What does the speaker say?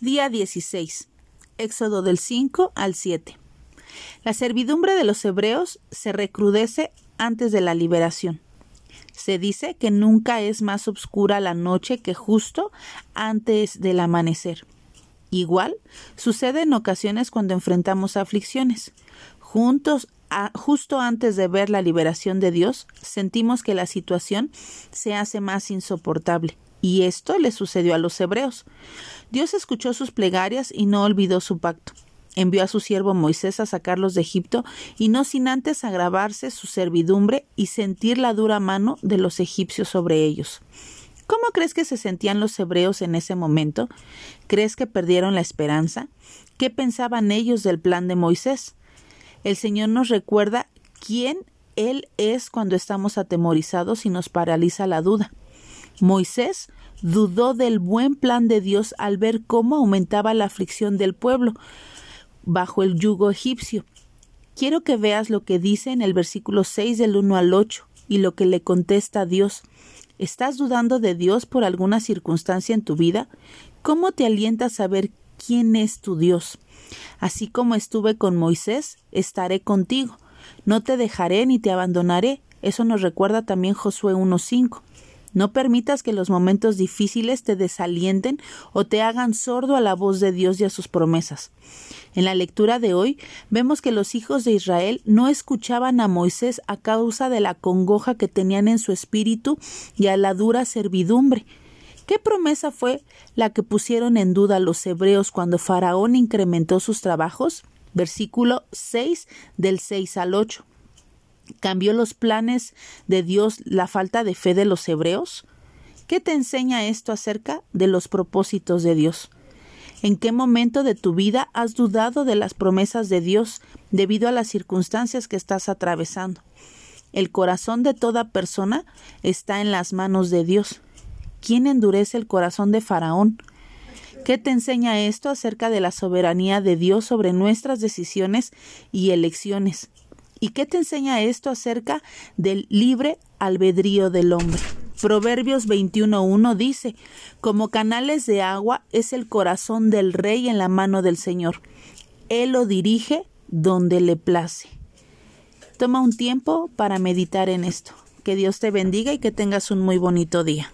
Día 16. Éxodo del 5 al 7. La servidumbre de los hebreos se recrudece antes de la liberación. Se dice que nunca es más oscura la noche que justo antes del amanecer. Igual sucede en ocasiones cuando enfrentamos aflicciones. Juntos justo antes de ver la liberación de Dios, sentimos que la situación se hace más insoportable. Y esto le sucedió a los hebreos. Dios escuchó sus plegarias y no olvidó su pacto. Envió a su siervo Moisés a sacarlos de Egipto y no sin antes agravarse su servidumbre y sentir la dura mano de los egipcios sobre ellos. ¿Cómo crees que se sentían los hebreos en ese momento? ¿Crees que perdieron la esperanza? ¿Qué pensaban ellos del plan de Moisés? El Señor nos recuerda quién Él es cuando estamos atemorizados y nos paraliza la duda. Moisés dudó del buen plan de Dios al ver cómo aumentaba la aflicción del pueblo bajo el yugo egipcio. Quiero que veas lo que dice en el versículo 6 del 1 al 8 y lo que le contesta Dios. ¿Estás dudando de Dios por alguna circunstancia en tu vida? ¿Cómo te alienta a saber quién es tu Dios? Así como estuve con Moisés, estaré contigo. No te dejaré ni te abandonaré. Eso nos recuerda también Josué 1.5. No permitas que los momentos difíciles te desalienten o te hagan sordo a la voz de Dios y a sus promesas. En la lectura de hoy vemos que los hijos de Israel no escuchaban a Moisés a causa de la congoja que tenían en su espíritu y a la dura servidumbre. ¿Qué promesa fue la que pusieron en duda los hebreos cuando Faraón incrementó sus trabajos? Versículo 6 del 6 al 8. ¿Cambió los planes de Dios la falta de fe de los hebreos? ¿Qué te enseña esto acerca de los propósitos de Dios? ¿En qué momento de tu vida has dudado de las promesas de Dios debido a las circunstancias que estás atravesando? El corazón de toda persona está en las manos de Dios. ¿Quién endurece el corazón de Faraón? ¿Qué te enseña esto acerca de la soberanía de Dios sobre nuestras decisiones y elecciones? ¿Y qué te enseña esto acerca del libre albedrío del hombre? Proverbios 21.1 dice, como canales de agua es el corazón del rey en la mano del Señor. Él lo dirige donde le place. Toma un tiempo para meditar en esto. Que Dios te bendiga y que tengas un muy bonito día.